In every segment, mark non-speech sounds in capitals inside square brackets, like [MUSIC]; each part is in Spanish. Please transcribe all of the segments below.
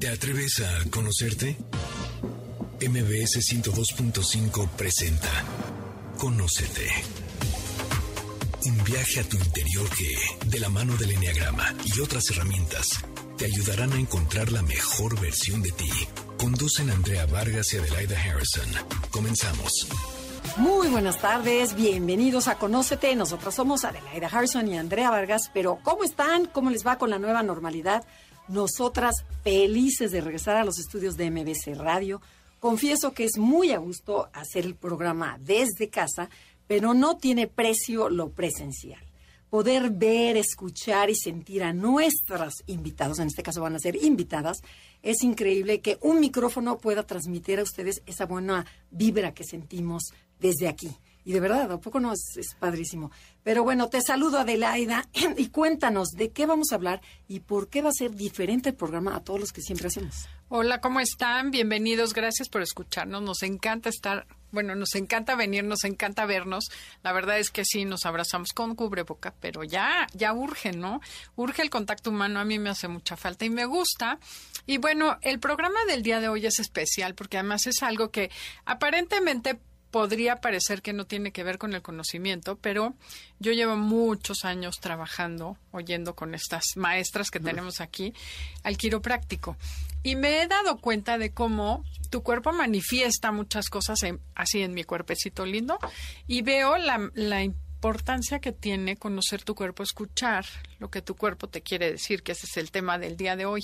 ¿Te atreves a conocerte? MBS 102.5 presenta Conócete. Un viaje a tu interior que, de la mano del Enneagrama y otras herramientas, te ayudarán a encontrar la mejor versión de ti. Conducen Andrea Vargas y Adelaida Harrison. Comenzamos. Muy buenas tardes, bienvenidos a Conócete. Nosotros somos Adelaida Harrison y Andrea Vargas, pero ¿cómo están? ¿Cómo les va con la nueva normalidad? Nosotras felices de regresar a los estudios de MBC Radio. Confieso que es muy a gusto hacer el programa desde casa, pero no tiene precio lo presencial. Poder ver, escuchar y sentir a nuestras invitados, en este caso van a ser invitadas, es increíble que un micrófono pueda transmitir a ustedes esa buena vibra que sentimos desde aquí. Y de verdad, ¿a poco no es, es, padrísimo? Pero bueno, te saludo Adelaida [CLEARS THROAT] y cuéntanos de qué vamos a hablar y por qué va a ser diferente el programa a todos los que siempre hacemos. Hola, ¿cómo están? Bienvenidos, gracias por escucharnos. Nos encanta estar, bueno, nos encanta venir, nos encanta vernos. La verdad es que sí, nos abrazamos con cubreboca, pero ya, ya urge, ¿no? Urge el contacto humano, a mí me hace mucha falta y me gusta. Y bueno, el programa del día de hoy es especial porque además es algo que aparentemente podría parecer que no tiene que ver con el conocimiento, pero yo llevo muchos años trabajando, oyendo con estas maestras que tenemos aquí, al quiropráctico. Y me he dado cuenta de cómo tu cuerpo manifiesta muchas cosas en, así en mi cuerpecito lindo y veo la, la importancia que tiene conocer tu cuerpo, escuchar lo que tu cuerpo te quiere decir, que ese es el tema del día de hoy.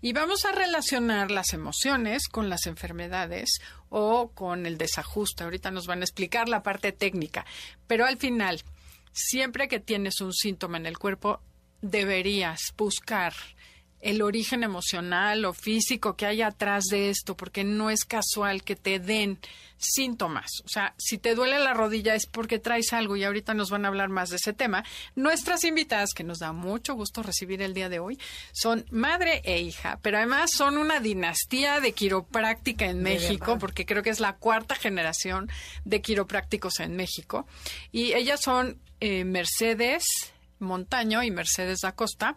Y vamos a relacionar las emociones con las enfermedades o con el desajuste. Ahorita nos van a explicar la parte técnica, pero al final, siempre que tienes un síntoma en el cuerpo, deberías buscar el origen emocional o físico que hay atrás de esto, porque no es casual que te den síntomas. O sea, si te duele la rodilla es porque traes algo y ahorita nos van a hablar más de ese tema. Nuestras invitadas, que nos da mucho gusto recibir el día de hoy, son madre e hija, pero además son una dinastía de quiropráctica en México, porque creo que es la cuarta generación de quiroprácticos en México. Y ellas son eh, Mercedes Montaño y Mercedes Acosta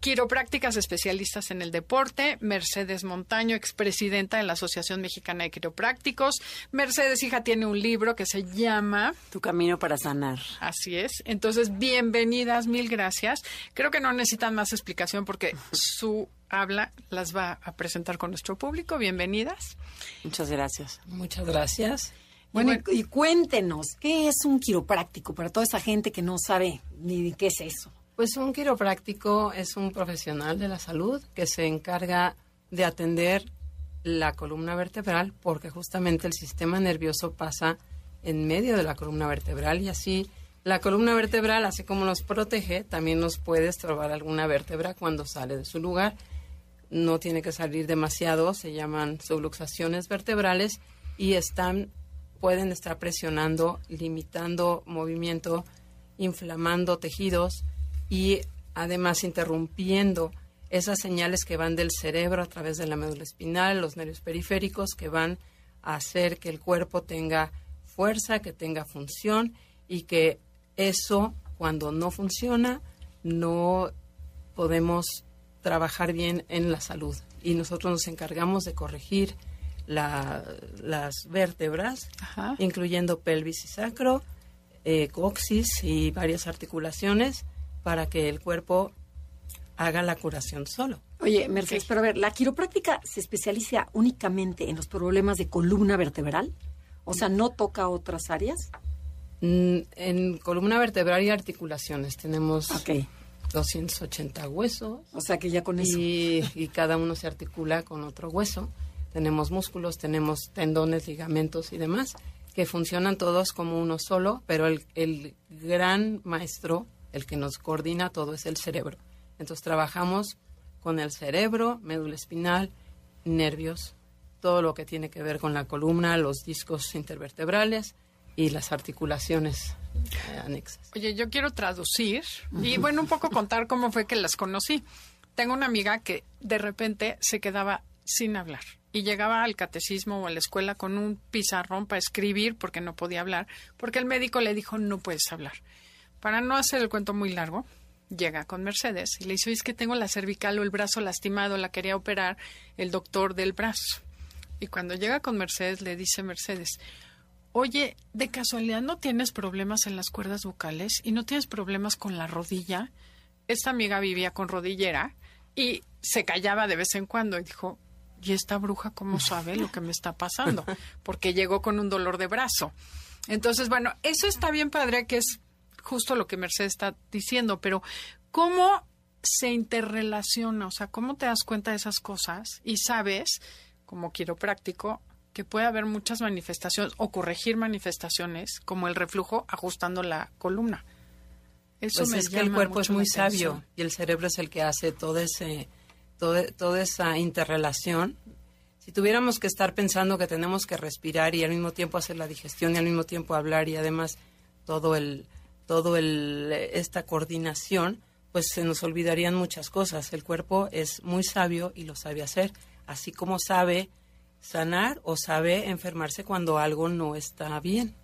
quiroprácticas especialistas en el deporte, Mercedes Montaño, expresidenta de la Asociación Mexicana de Quiroprácticos. Mercedes, hija, tiene un libro que se llama Tu camino para sanar. Así es. Entonces, bienvenidas, mil gracias. Creo que no necesitan más explicación porque su habla las va a presentar con nuestro público. Bienvenidas. Muchas gracias. Muchas gracias. Bueno, y, bueno, y cuéntenos, ¿qué es un quiropráctico para toda esa gente que no sabe ni qué es eso? Pues un quiropráctico es un profesional de la salud que se encarga de atender la columna vertebral porque justamente el sistema nervioso pasa en medio de la columna vertebral y así la columna vertebral, así como nos protege, también nos puede estorbar alguna vértebra cuando sale de su lugar. No tiene que salir demasiado, se llaman subluxaciones vertebrales y están pueden estar presionando, limitando movimiento, inflamando tejidos y además interrumpiendo esas señales que van del cerebro a través de la médula espinal, los nervios periféricos, que van a hacer que el cuerpo tenga fuerza, que tenga función y que eso, cuando no funciona, no podemos trabajar bien en la salud. Y nosotros nos encargamos de corregir la, las vértebras, Ajá. incluyendo pelvis y sacro, eh, coxis y varias articulaciones para que el cuerpo haga la curación solo. Oye, Mercedes, pero a ver, ¿la quiropráctica se especializa únicamente en los problemas de columna vertebral? O sea, ¿no toca otras áreas? Mm, en columna vertebral y articulaciones tenemos okay. 280 huesos. O sea, que ya con eso. Y, y cada uno se articula con otro hueso. Tenemos músculos, tenemos tendones, ligamentos y demás, que funcionan todos como uno solo, pero el, el gran maestro el que nos coordina todo es el cerebro. Entonces trabajamos con el cerebro, médula espinal, nervios, todo lo que tiene que ver con la columna, los discos intervertebrales y las articulaciones eh, anexas. Oye, yo quiero traducir y bueno, un poco contar cómo fue que las conocí. Tengo una amiga que de repente se quedaba sin hablar y llegaba al catecismo o a la escuela con un pizarrón para escribir porque no podía hablar, porque el médico le dijo no puedes hablar. Para no hacer el cuento muy largo, llega con Mercedes y le dice, "Oye, es que tengo la cervical o el brazo lastimado, la quería operar el doctor del brazo. Y cuando llega con Mercedes, le dice Mercedes, oye, de casualidad no tienes problemas en las cuerdas vocales y no tienes problemas con la rodilla. Esta amiga vivía con rodillera y se callaba de vez en cuando y dijo, ¿y esta bruja cómo sabe lo que me está pasando? [LAUGHS] Porque llegó con un dolor de brazo. Entonces, bueno, eso está bien padre, que es justo lo que Mercedes está diciendo, pero ¿cómo se interrelaciona? O sea, ¿cómo te das cuenta de esas cosas y sabes, como quiropráctico, que puede haber muchas manifestaciones o corregir manifestaciones, como el reflujo, ajustando la columna? Eso pues es que el cuerpo es muy sabio y el cerebro es el que hace todo ese, todo, toda esa interrelación. Si tuviéramos que estar pensando que tenemos que respirar y al mismo tiempo hacer la digestión y al mismo tiempo hablar y además todo el, todo el, esta coordinación, pues se nos olvidarían muchas cosas. El cuerpo es muy sabio y lo sabe hacer, así como sabe sanar o sabe enfermarse cuando algo no está bien.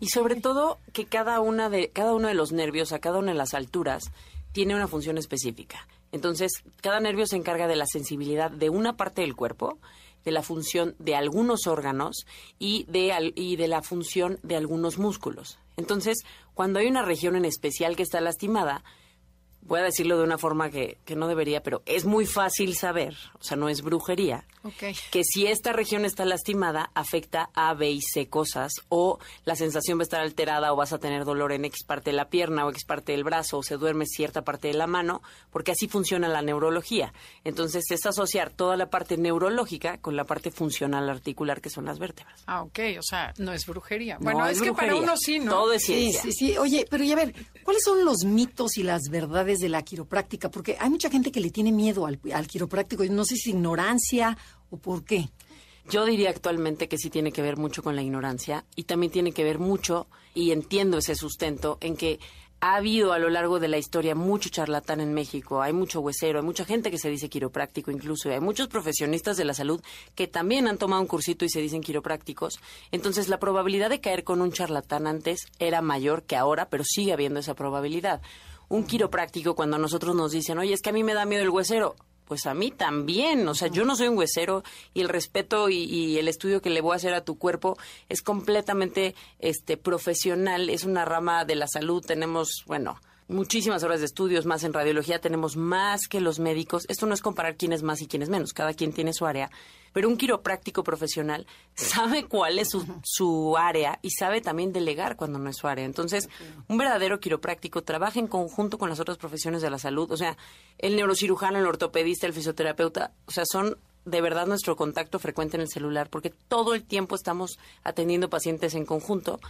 Y sobre todo que cada una de cada uno de los nervios a cada una de las alturas tiene una función específica. Entonces, cada nervio se encarga de la sensibilidad de una parte del cuerpo, de la función de algunos órganos y de, y de la función de algunos músculos. Entonces, cuando hay una región en especial que está lastimada, voy a decirlo de una forma que, que, no debería, pero es muy fácil saber, o sea, no es brujería, que si esta región está lastimada, afecta a B y C cosas, o la sensación va a estar alterada, o vas a tener dolor en X parte de la pierna, o X parte del brazo, o se duerme cierta parte de la mano, porque así funciona la neurología. Entonces, es asociar toda la parte neurológica con la parte funcional articular, que son las vértebras. Ah, ok, o sea, no es brujería. Bueno, es, que para uno sí, ¿no? Todo es ciencia. Sí, sí, sí. Oye, pero ya ver, ¿cuáles son los mitos y las verdades de la quiropráctica? Porque hay mucha gente que le tiene miedo al, al quiropráctico, y no sé si ignorancia por qué. Yo diría actualmente que sí tiene que ver mucho con la ignorancia y también tiene que ver mucho, y entiendo ese sustento, en que ha habido a lo largo de la historia mucho charlatán en México, hay mucho huesero, hay mucha gente que se dice quiropráctico incluso, hay muchos profesionistas de la salud que también han tomado un cursito y se dicen quiroprácticos. Entonces la probabilidad de caer con un charlatán antes era mayor que ahora, pero sigue habiendo esa probabilidad un quiropráctico cuando a nosotros nos dicen, oye, es que a mí me da miedo el huesero. Pues a mí también, o sea, yo no soy un huesero y el respeto y, el estudio que le voy a hacer a tu cuerpo es completamente este profesional, es una rama de la salud, tenemos, bueno, muchísimas horas de estudios, más en radiología tenemos más que los médicos. Esto no es comparar quién es más y quién es menos, cada quien tiene su área. Pero un quiropráctico profesional sabe cuál es su, su área y sabe también delegar cuando no es su área. Entonces, un verdadero quiropráctico trabaja en conjunto con las otras profesiones de la salud. O sea, el neurocirujano, el ortopedista, el fisioterapeuta, o sea, son de verdad nuestro contacto frecuente en el celular, porque todo el tiempo estamos atendiendo pacientes en conjunto,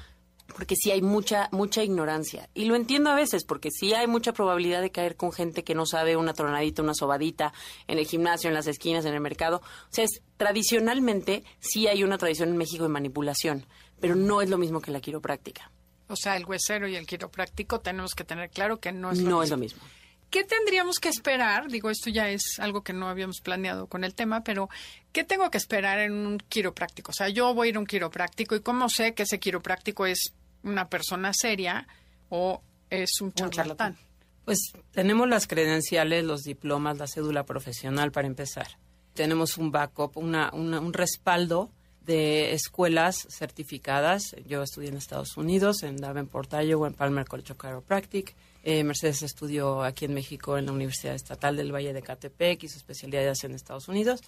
porque sí hay mucha mucha ignorancia y lo entiendo a veces porque sí hay mucha probabilidad de caer con gente que no sabe una tronadita, una sobadita en el gimnasio, en las esquinas, en el mercado. O sea, es, tradicionalmente sí hay una tradición en México de manipulación, pero no es lo mismo que la quiropráctica. O sea, el huesero y el quiropráctico tenemos que tener claro que no es lo no mismo. es lo mismo. ¿Qué tendríamos que esperar? Digo, esto ya es algo que no habíamos planeado con el tema, pero ¿qué tengo que esperar en un quiropráctico? O sea, yo voy a ir a un quiropráctico y ¿cómo sé que ese quiropráctico es una persona seria o es un charlatán? Pues tenemos las credenciales, los diplomas, la cédula profesional para empezar. Tenemos un backup, una, un respaldo de escuelas certificadas. Yo estudié en Estados Unidos, en Davenport, Iowa, en Palmer College of Chiropractic. Eh, Mercedes estudió aquí en México en la Universidad Estatal del Valle de Catepec y su especialidad es en Estados Unidos.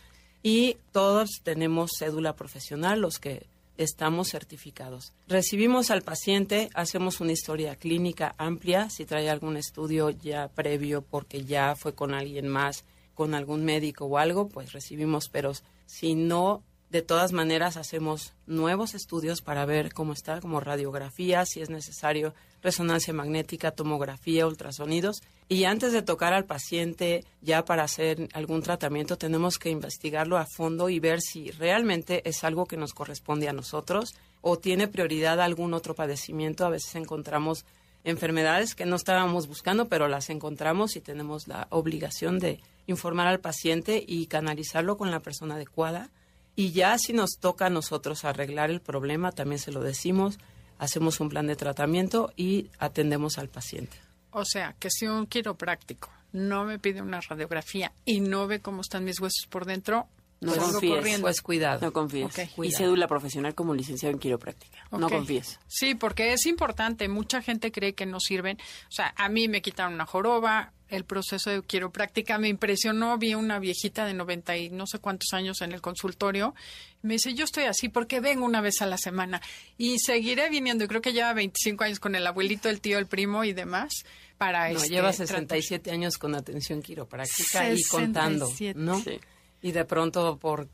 Y todos tenemos cédula profesional, los que estamos certificados. Recibimos al paciente, hacemos una historia clínica amplia, si trae algún estudio ya previo porque ya fue con alguien más, con algún médico o algo, pues recibimos, pero si no de todas maneras, hacemos nuevos estudios para ver cómo está, como radiografía, si es necesario, resonancia magnética, tomografía, ultrasonidos. Y antes de tocar al paciente ya para hacer algún tratamiento, tenemos que investigarlo a fondo y ver si realmente es algo que nos corresponde a nosotros o tiene prioridad algún otro padecimiento. A veces encontramos enfermedades que no estábamos buscando, pero las encontramos y tenemos la obligación de informar al paciente y canalizarlo con la persona adecuada y ya si nos toca a nosotros arreglar el problema, también se lo decimos, hacemos un plan de tratamiento y atendemos al paciente. O sea, que si un quiropráctico no me pide una radiografía y no ve cómo están mis huesos por dentro, No salgo confíes. Pues cuidado. No confíes. Y cédula profesional como licenciado en quiropráctica. No confíes. Sí, porque es importante. Mucha gente cree que no sirven. O sea, a mí me quitaron una joroba. El proceso de quiropráctica me impresionó. Vi una viejita de 90 y no sé cuántos años en el consultorio. Me dice, yo estoy así porque vengo una vez a la semana. Y seguiré viniendo. Y creo que lleva 25 años con el abuelito, el tío, el primo y demás. Para No, este, lleva tratar- 67 años con atención quiropráctica y contando, 67. ¿no? Sí. Y de pronto por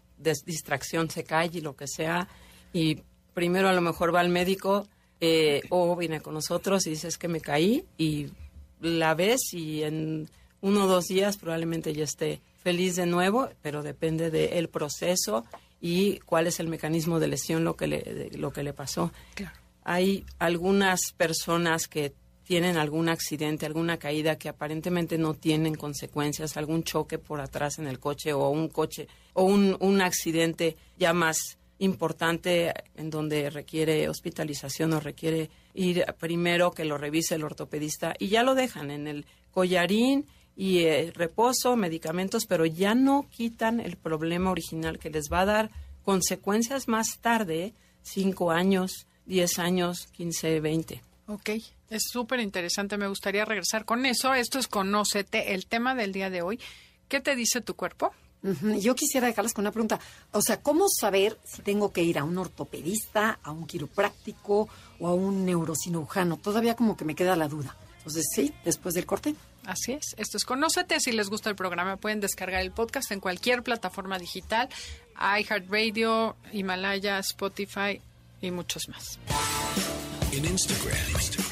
distracción se cae y lo que sea. Y primero a lo mejor va al médico eh, o viene con nosotros y dices que me caí y la ves y en uno o dos días probablemente ya esté feliz de nuevo, pero depende del proceso y cuál es el mecanismo de lesión lo que le, de- lo que le pasó. Claro. Hay algunas personas que tienen algún accidente, alguna caída que aparentemente no tienen consecuencias, algún choque por atrás en el coche o un coche o un, un accidente ya más importante en donde requiere hospitalización o requiere ir primero que lo revise el ortopedista y ya lo dejan en el collarín y eh, reposo, medicamentos, pero ya no quitan el problema original que les va a dar consecuencias más tarde, cinco años, diez años, quince, veinte. Ok, es súper interesante. Me gustaría regresar con eso. Esto es Conócete, el tema del día de hoy. ¿Qué te dice tu cuerpo? Yo quisiera dejarles con una pregunta. O sea, ¿cómo saber si tengo que ir a un ortopedista, a un quiropráctico o a un neurocirujano? Todavía como que me queda la duda. Entonces, sí, después del corte. Así es. Esto es Conócete. Si les gusta el programa, pueden descargar el podcast en cualquier plataforma digital, iHeartRadio, Himalaya, Spotify y muchos más. En Instagram, Instagram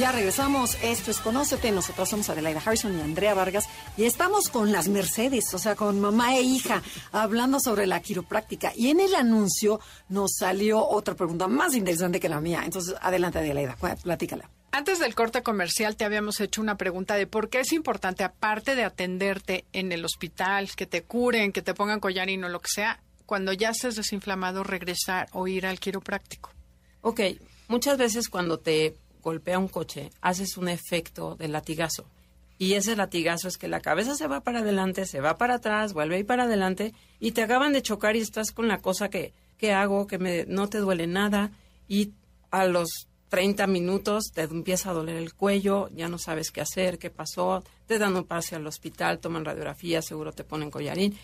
Ya regresamos. Esto es Conócete. Nosotros somos Adelaida Harrison y Andrea Vargas. Y estamos con las Mercedes, o sea, con mamá e hija, hablando sobre la quiropráctica. Y en el anuncio nos salió otra pregunta más interesante que la mía. Entonces, adelante, Adelaida, platícala. Antes del corte comercial te habíamos hecho una pregunta de por qué es importante, aparte de atenderte en el hospital, que te curen, que te pongan collarín o lo que sea, cuando ya estés desinflamado, regresar o ir al quiropráctico. Ok, muchas veces cuando te golpea un coche, haces un efecto de latigazo. Y ese latigazo es que la cabeza se va para adelante, se va para atrás, vuelve ir para adelante y te acaban de chocar y estás con la cosa que, ¿qué hago? Que me, no te duele nada y a los 30 minutos te empieza a doler el cuello, ya no sabes qué hacer, qué pasó, te dan un pase al hospital, toman radiografía, seguro te ponen collarín.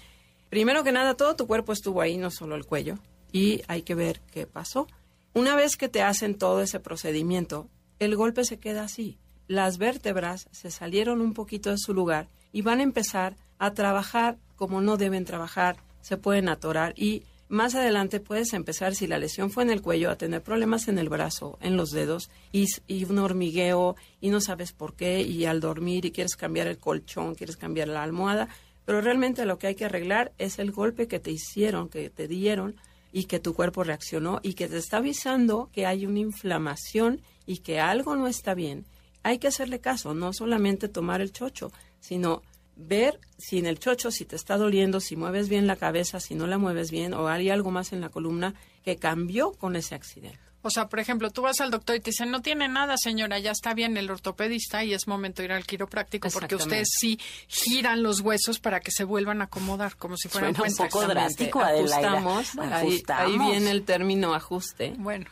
Primero que nada, todo tu cuerpo estuvo ahí, no solo el cuello, y hay que ver qué pasó. Una vez que te hacen todo ese procedimiento, el golpe se queda así. Las vértebras se salieron un poquito de su lugar y van a empezar a trabajar como no deben trabajar, se pueden atorar y más adelante puedes empezar, si la lesión fue en el cuello, a tener problemas en el brazo, en los dedos y, y un hormigueo y no sabes por qué y al dormir y quieres cambiar el colchón, quieres cambiar la almohada, pero realmente lo que hay que arreglar es el golpe que te hicieron, que te dieron y que tu cuerpo reaccionó y que te está avisando que hay una inflamación y que algo no está bien. Hay que hacerle caso, no solamente tomar el chocho, sino ver si en el chocho, si te está doliendo, si mueves bien la cabeza, si no la mueves bien o hay algo más en la columna que cambió con ese accidente. O sea, por ejemplo, tú vas al doctor y te dicen, no tiene nada, señora, ya está bien el ortopedista y es momento de ir al quiropráctico porque ustedes sí giran los huesos para que se vuelvan a acomodar como si fueran Suena un poco drástico. Ajustamos, Bueno, ahí, ajustamos. ahí viene el término ajuste. Bueno,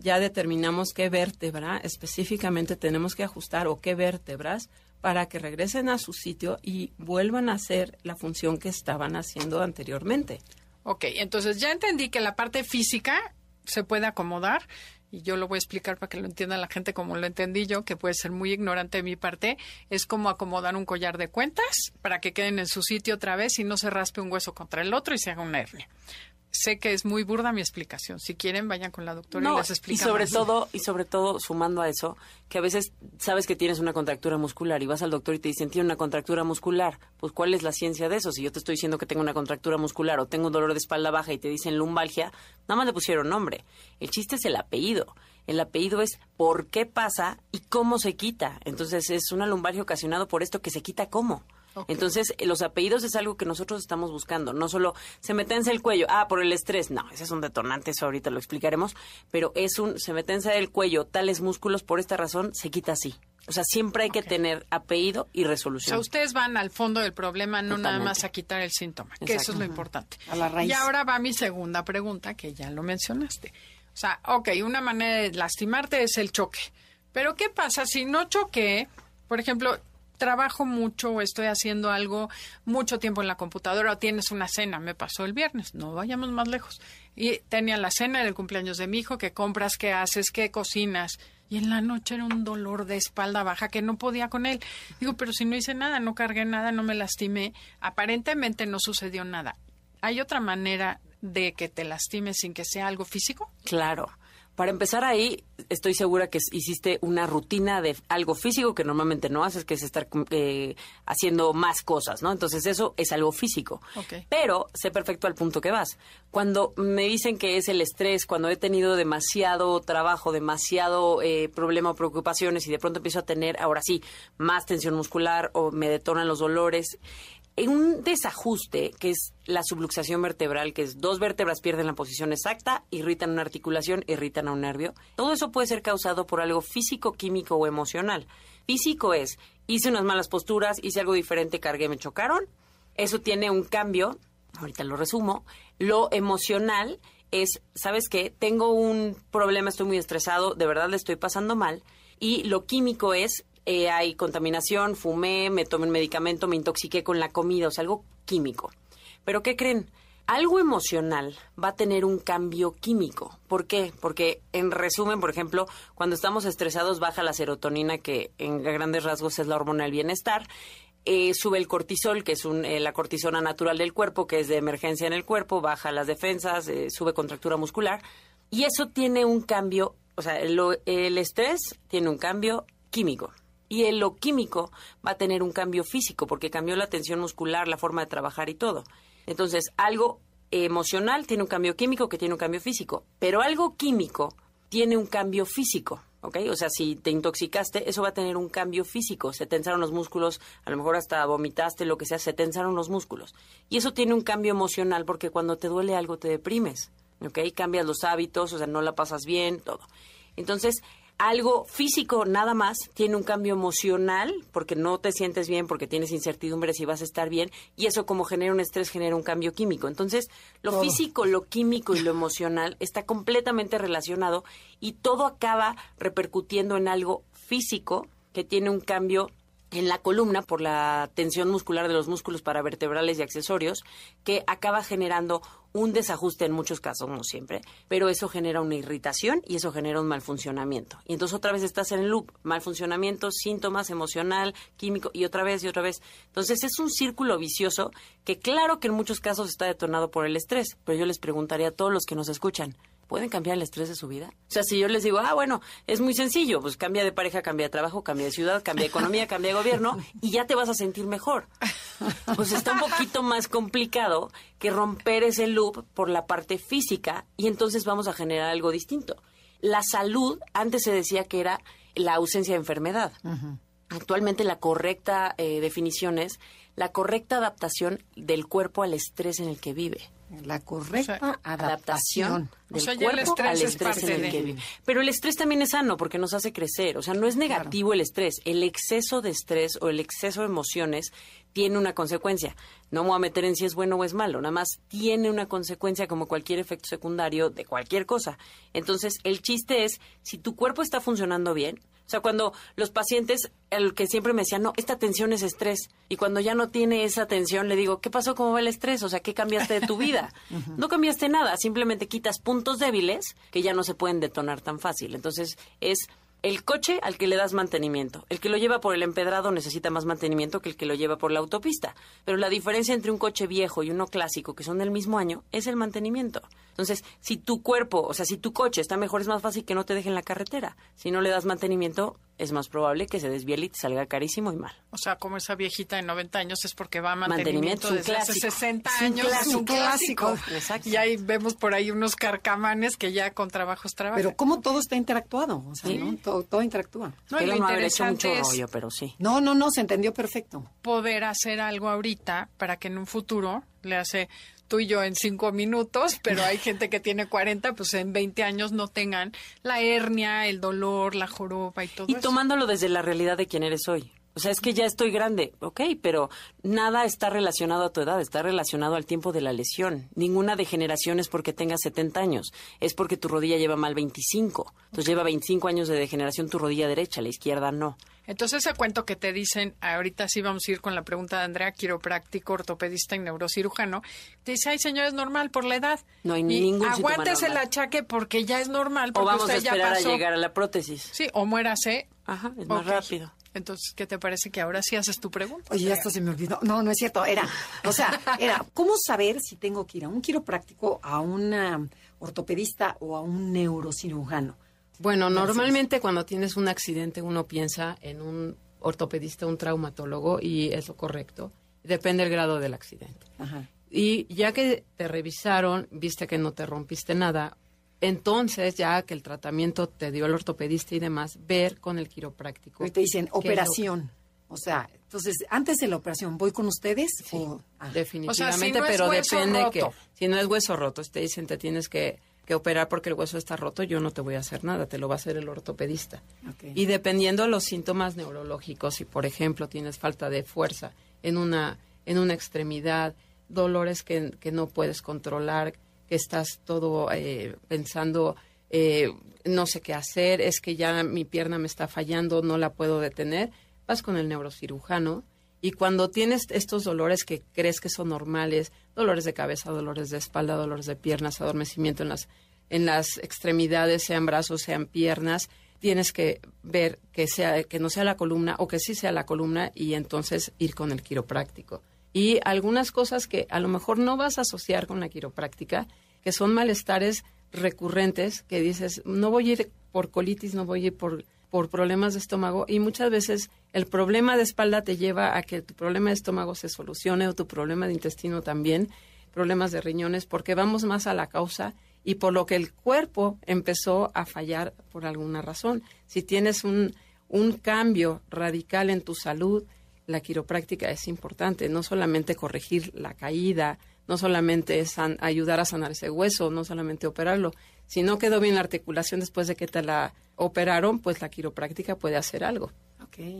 ya determinamos qué vértebra específicamente tenemos que ajustar o qué vértebras para que regresen a su sitio y vuelvan a hacer la función que estaban haciendo anteriormente. ok, entonces ya entendí que la parte física se puede acomodar y yo lo voy a explicar para que lo entienda la gente como lo entendí yo, que puede ser muy ignorante de mi parte, es como acomodar un collar de cuentas para que queden en su sitio otra vez y no se raspe un hueso contra el otro y se haga una hernia. Sé que es muy burda mi explicación. Si quieren, vayan con la doctora y les y explica. sobre más. todo, y sobre todo, sumando a eso, que a veces sabes que tienes una contractura muscular y vas al doctor y te dicen, tiene una contractura muscular. Pues, ¿cuál es la ciencia de eso? Si yo te estoy diciendo que tengo una contractura muscular o tengo un dolor de espalda baja y te dicen lumbalgia, nada más le pusieron nombre. El chiste es el apellido. El apellido es por qué pasa y cómo se quita. Entonces es una lumbalgia ocasionado por esto que se quita cómo. Entonces, los apellidos es algo que nosotros estamos buscando. No solo se metense el cuello, ah, por el estrés. No, ese es un detonante, eso ahorita lo explicaremos. Pero es un, se metense el cuello, tales músculos, por esta razón, se quita así. O sea, siempre hay que tener apellido y O resolución. sea, ustedes van al fondo del problema, no nada más a quitar el síntoma, que eso es lo importante. A la raíz. Y ahora va mi segunda pregunta, que ya lo mencionaste. O sea, ok, una manera de lastimarte es el choque. Pero ¿qué pasa si no choqué? Por ejemplo, trabajo mucho o estoy haciendo algo mucho tiempo en la computadora o tienes una cena, me pasó el viernes, no vayamos más lejos. Y tenía la cena del cumpleaños de mi hijo, que compras, qué haces, qué cocinas. Y en la noche era un dolor de espalda baja que no podía con él. Digo, pero si no hice nada, no cargué nada, no me lastimé, aparentemente no sucedió nada. ¿Hay otra manera de que te lastimes sin que sea algo físico? Claro. Para empezar ahí, estoy segura que hiciste una rutina de algo físico que normalmente no haces, que es estar eh, haciendo más cosas, ¿no? Entonces eso es algo físico. Pero sé perfecto al punto que vas. Cuando me dicen que es el estrés, cuando he tenido demasiado trabajo, demasiado eh, problema o preocupaciones y de pronto empiezo a tener, ahora sí, más tensión muscular o me detonan los dolores, en un desajuste que es la subluxación vertebral, que es dos vértebras pierden la posición exacta, irritan una articulación, irritan a un nervio. Todo eso puede ser causado por algo físico, químico o emocional. Físico es, hice unas malas posturas, hice algo diferente, cargué, me chocaron. Eso tiene un cambio, ahorita lo resumo. Lo emocional es, ¿sabes qué? Tengo un problema, estoy muy estresado, de verdad le estoy pasando mal. Y lo químico es, eh, hay contaminación, fumé, me tomé un medicamento, me intoxiqué con la comida, o sea, algo químico. Pero ¿qué creen? Algo emocional va a tener un cambio químico. ¿Por qué? Porque, en resumen, por ejemplo, cuando estamos estresados baja la serotonina, que en grandes rasgos es la hormona del bienestar. Eh, sube el cortisol, que es un, eh, la cortisona natural del cuerpo, que es de emergencia en el cuerpo, baja las defensas, eh, sube contractura muscular. Y eso tiene un cambio, o sea, el estrés tiene un cambio químico. Y el, lo químico va a tener un cambio físico, porque cambió la tensión muscular, la forma de trabajar y todo. Entonces, algo emocional tiene un cambio químico que tiene un cambio físico, pero algo químico tiene un cambio físico, ¿ok? O sea, si te intoxicaste, eso va a tener un cambio físico. Se tensaron los músculos, a lo mejor hasta vomitaste, lo que sea, se tensaron los músculos. Y eso tiene un cambio emocional porque cuando te duele algo te deprimes, ¿ok? Cambias los hábitos, o sea, no la pasas bien, todo. Entonces, algo físico nada más tiene un cambio emocional porque no te sientes bien, porque tienes incertidumbre si vas a estar bien y eso como genera un estrés genera un cambio químico. Entonces, lo físico, lo químico y lo emocional está completamente relacionado y todo acaba repercutiendo en algo físico que tiene un cambio en la columna por la tensión muscular de los músculos paravertebrales y accesorios, que acaba generando un desajuste en muchos casos, no siempre, pero eso genera una irritación y eso genera un mal funcionamiento. Y entonces otra vez estás en el loop, mal funcionamiento, síntomas emocional, químico y otra vez y otra vez. Entonces es un círculo vicioso que claro que en muchos casos está detonado por el estrés, pero yo les preguntaría a todos los que nos escuchan, ¿Pueden cambiar el estrés de su vida? O sea, si yo les digo, ah, bueno, es muy sencillo, pues cambia de pareja, cambia de trabajo, cambia de ciudad, cambia de economía, cambia de gobierno y ya te vas a sentir mejor. Pues está un poquito más complicado que romper ese loop por la parte física y entonces vamos a generar algo distinto. La salud, antes se decía que era la ausencia de enfermedad. Actualmente la correcta eh, definición es la correcta adaptación del cuerpo al estrés en el que vive La correcta O sea, adaptación. O del sea, ya el cuerpo estrés al es estrés parte en el que vive. Pero el estrés también es sano porque nos hace crecer. O sea, no es negativo el estrés. El exceso de estrés o el exceso de emociones tiene una consecuencia. No me voy a meter en si es bueno o es malo. Nada más tiene una consecuencia como cualquier efecto secundario de cualquier cosa. Entonces, el chiste es, si tu cuerpo está funcionando bien, o sea, cuando los pacientes, el que siempre me decían, no, esta tensión es estrés. Y cuando ya no tiene esa tensión, le digo, ¿qué pasó? ¿Cómo va el estrés? O sea, ¿qué cambiaste de tu vida? [LAUGHS] No cambiaste nada, simplemente quitas puntos débiles que ya no se pueden detonar tan fácil. Entonces, es el coche al que le das mantenimiento. El que lo lleva por el empedrado necesita más mantenimiento que el que lo lleva por la autopista. Pero la diferencia entre un coche viejo y uno clásico, que son del mismo año, es el mantenimiento. Entonces, si tu cuerpo, o sea, si tu coche está mejor, es más fácil que no te deje en la carretera. Si no le das mantenimiento, es más probable que se desviele y te salga carísimo y mal. O sea, como esa viejita de 90 años es porque va a Mantenimiento, mantenimiento, desde hace clásico. 60 Es un años. clásico, es un clásico. Exacto. Y ahí vemos por ahí unos carcamanes que ya con trabajos trabajan. Pero cómo todo está interactuado, o sea, ¿no? Todo, todo interactúa. No, y Espero lo no haber hecho mucho rollo, pero sí. No, no, no, se entendió perfecto. poder hacer algo ahorita para que en un futuro le hace tú y yo en cinco minutos, pero hay gente que tiene 40, pues en 20 años no tengan la hernia, el dolor, la joroba y todo Y eso. tomándolo desde la realidad de quién eres hoy. O sea, es que ya estoy grande, ok, pero nada está relacionado a tu edad, está relacionado al tiempo de la lesión. Ninguna degeneración es porque tengas 70 años, es porque tu rodilla lleva mal 25. Entonces lleva 25 años de degeneración tu rodilla derecha, la izquierda no. Entonces ese cuento que te dicen, ahorita sí vamos a ir con la pregunta de Andrea, quiropráctico, ortopedista y neurocirujano, te dice, ay señor, es normal por la edad. No hay Y ningún Aguántese el achaque porque ya es normal, O porque vamos a usted ya esperar a pasó. llegar a la prótesis. Sí, o muérase. Ajá, es más rápido. Entonces, ¿qué te parece que ahora sí haces tu pregunta? Oye, ya esto se me olvidó. No, no es cierto. Era, o sea, [LAUGHS] era, ¿cómo saber si tengo que ir a un quiropráctico, a un ortopedista o a un neurocirujano? Bueno, normalmente cuando tienes un accidente uno piensa en un ortopedista, un traumatólogo y es lo correcto. Depende del grado del accidente. Ajá. Y ya que te revisaron, viste que no te rompiste nada, entonces ya que el tratamiento te dio el ortopedista y demás, ver con el quiropráctico. Hoy te dicen operación. O sea, entonces, antes de la operación, ¿voy con ustedes? o, ah, Definitivamente, no pero depende roto. que si no es hueso roto, te dicen te tienes que, que operar porque el hueso está roto, yo no te voy a hacer nada, te lo va a hacer el ortopedista. Y dependiendo de los síntomas neurológicos, si por ejemplo tienes falta de fuerza en una en una extremidad, dolores que, que no puedes controlar, que estás todo eh, pensando eh, no sé qué hacer, es que ya mi pierna me está fallando, no la puedo detener, vas con el neurocirujano y cuando tienes estos dolores que crees que son normales, dolores de cabeza, dolores de espalda, dolores de piernas, adormecimiento en las, en las extremidades, sean brazos, sean piernas, tienes que ver que, sea, que no sea la columna o que sí sea la columna y entonces ir con el quiropráctico. Y algunas cosas que a lo mejor no vas a asociar con la quiropráctica, que son malestares recurrentes, que dices, no voy a ir por colitis, no voy a ir por por problemas de estómago y muchas veces el problema de espalda te lleva a que tu problema de estómago se solucione o tu problema de intestino también, problemas de riñones, porque vamos más a la causa y por lo que el cuerpo empezó a fallar por alguna razón. Si tienes un, un cambio radical en tu salud, la quiropráctica es importante, no solamente corregir la caída, no solamente ayudar a sanar ese hueso, no solamente operarlo. Si no quedó bien la articulación después de que te la operaron, pues la quiropráctica puede hacer algo